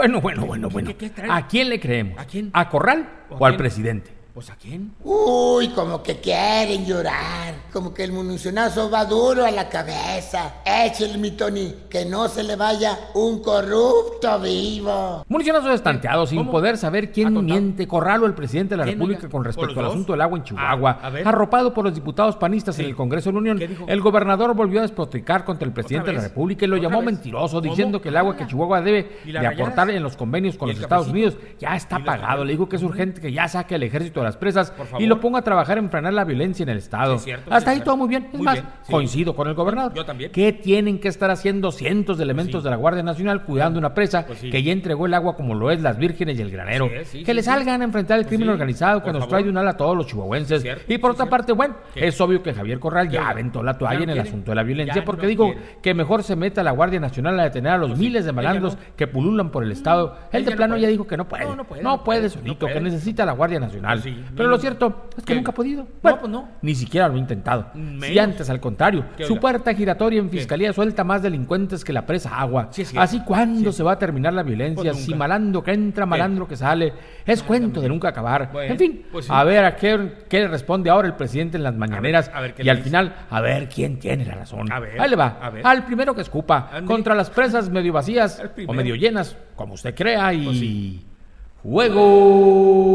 Bueno, bueno, bueno, bueno. qué- qué trae? ¿A quién le creemos? ¿A quién? ¿A Corral ¿O a o al quién? presidente? Pues a quién? Uy, como que quieren llorar. Como que el municionazo va duro a la cabeza. Échale, mi Tony, que no se le vaya un corrupto vivo. Municionazo estanteado sin ¿Cómo? poder saber quién miente, Corral o el presidente de la ¿Quién, República con ¿O respecto al dos? asunto del agua en Chihuahua. Ah, a ver. Arropado por los diputados panistas en el Congreso de la Unión, el gobernador volvió a despotricar contra el presidente de la? República y lo ¿Otra llamó vez? mentiroso, ¿Cómo? diciendo que el agua que Ah. Chihuahua debe ¿Y las de aportar en los convenios con ¿Y los Estados? Unidos ya está ¿Y las pagado. Le dijo que es urgente que ya saque el ejército de las presas y lo ponga a trabajar en frenar la violencia en el Estado. Sí, cierto, Hasta ahí todo muy bien. Es Muy más, bien, sí. coincido con el gobernador. Yo también. ¿Qué tienen que estar haciendo cientos de elementos sí. de la Guardia Nacional cuidando una presa Pues que ya entregó el agua como lo es las vírgenes y el granero? Que le salgan a enfrentar el Pues crimen organizado que nos trae de un ala a todos los chihuahuenses. Y por otra parte, bueno, es obvio que Javier Corral ¿Qué, ya aventó la ¿Ya toalla en el asunto de la violencia ¿Ya porque digo que mejor se meta la Guardia Nacional a detener a los Pues miles de malandros que pululan por el Estado. Él de no plano ya dijo que no puede. No, puede, No puede solito, que necesita la Guardia Nacional. Pero lo cierto es que nunca ha podido. No, pues no. Ni siquiera lo ha intentado. Si antes, al contrario, ¿Qué, su puerta giratoria en fiscalía suelta más delincuentes que la presa agua. Sí. Así, ¿cuándo se va a terminar la violencia? Pues si malandro que entra, malandro que sale. Es cuento de nunca acabar. Bueno, en fin, pues sí. a ver a qué, qué le responde ahora el presidente en las mañaneras. a ver qué y al dice. final, a ver quién tiene la razón. A ver, Ahí le va. a ver. Al primero que escupa. Contra las presas medio vacías o medio llenas, como usted crea. Y. Pues. ¡Juego!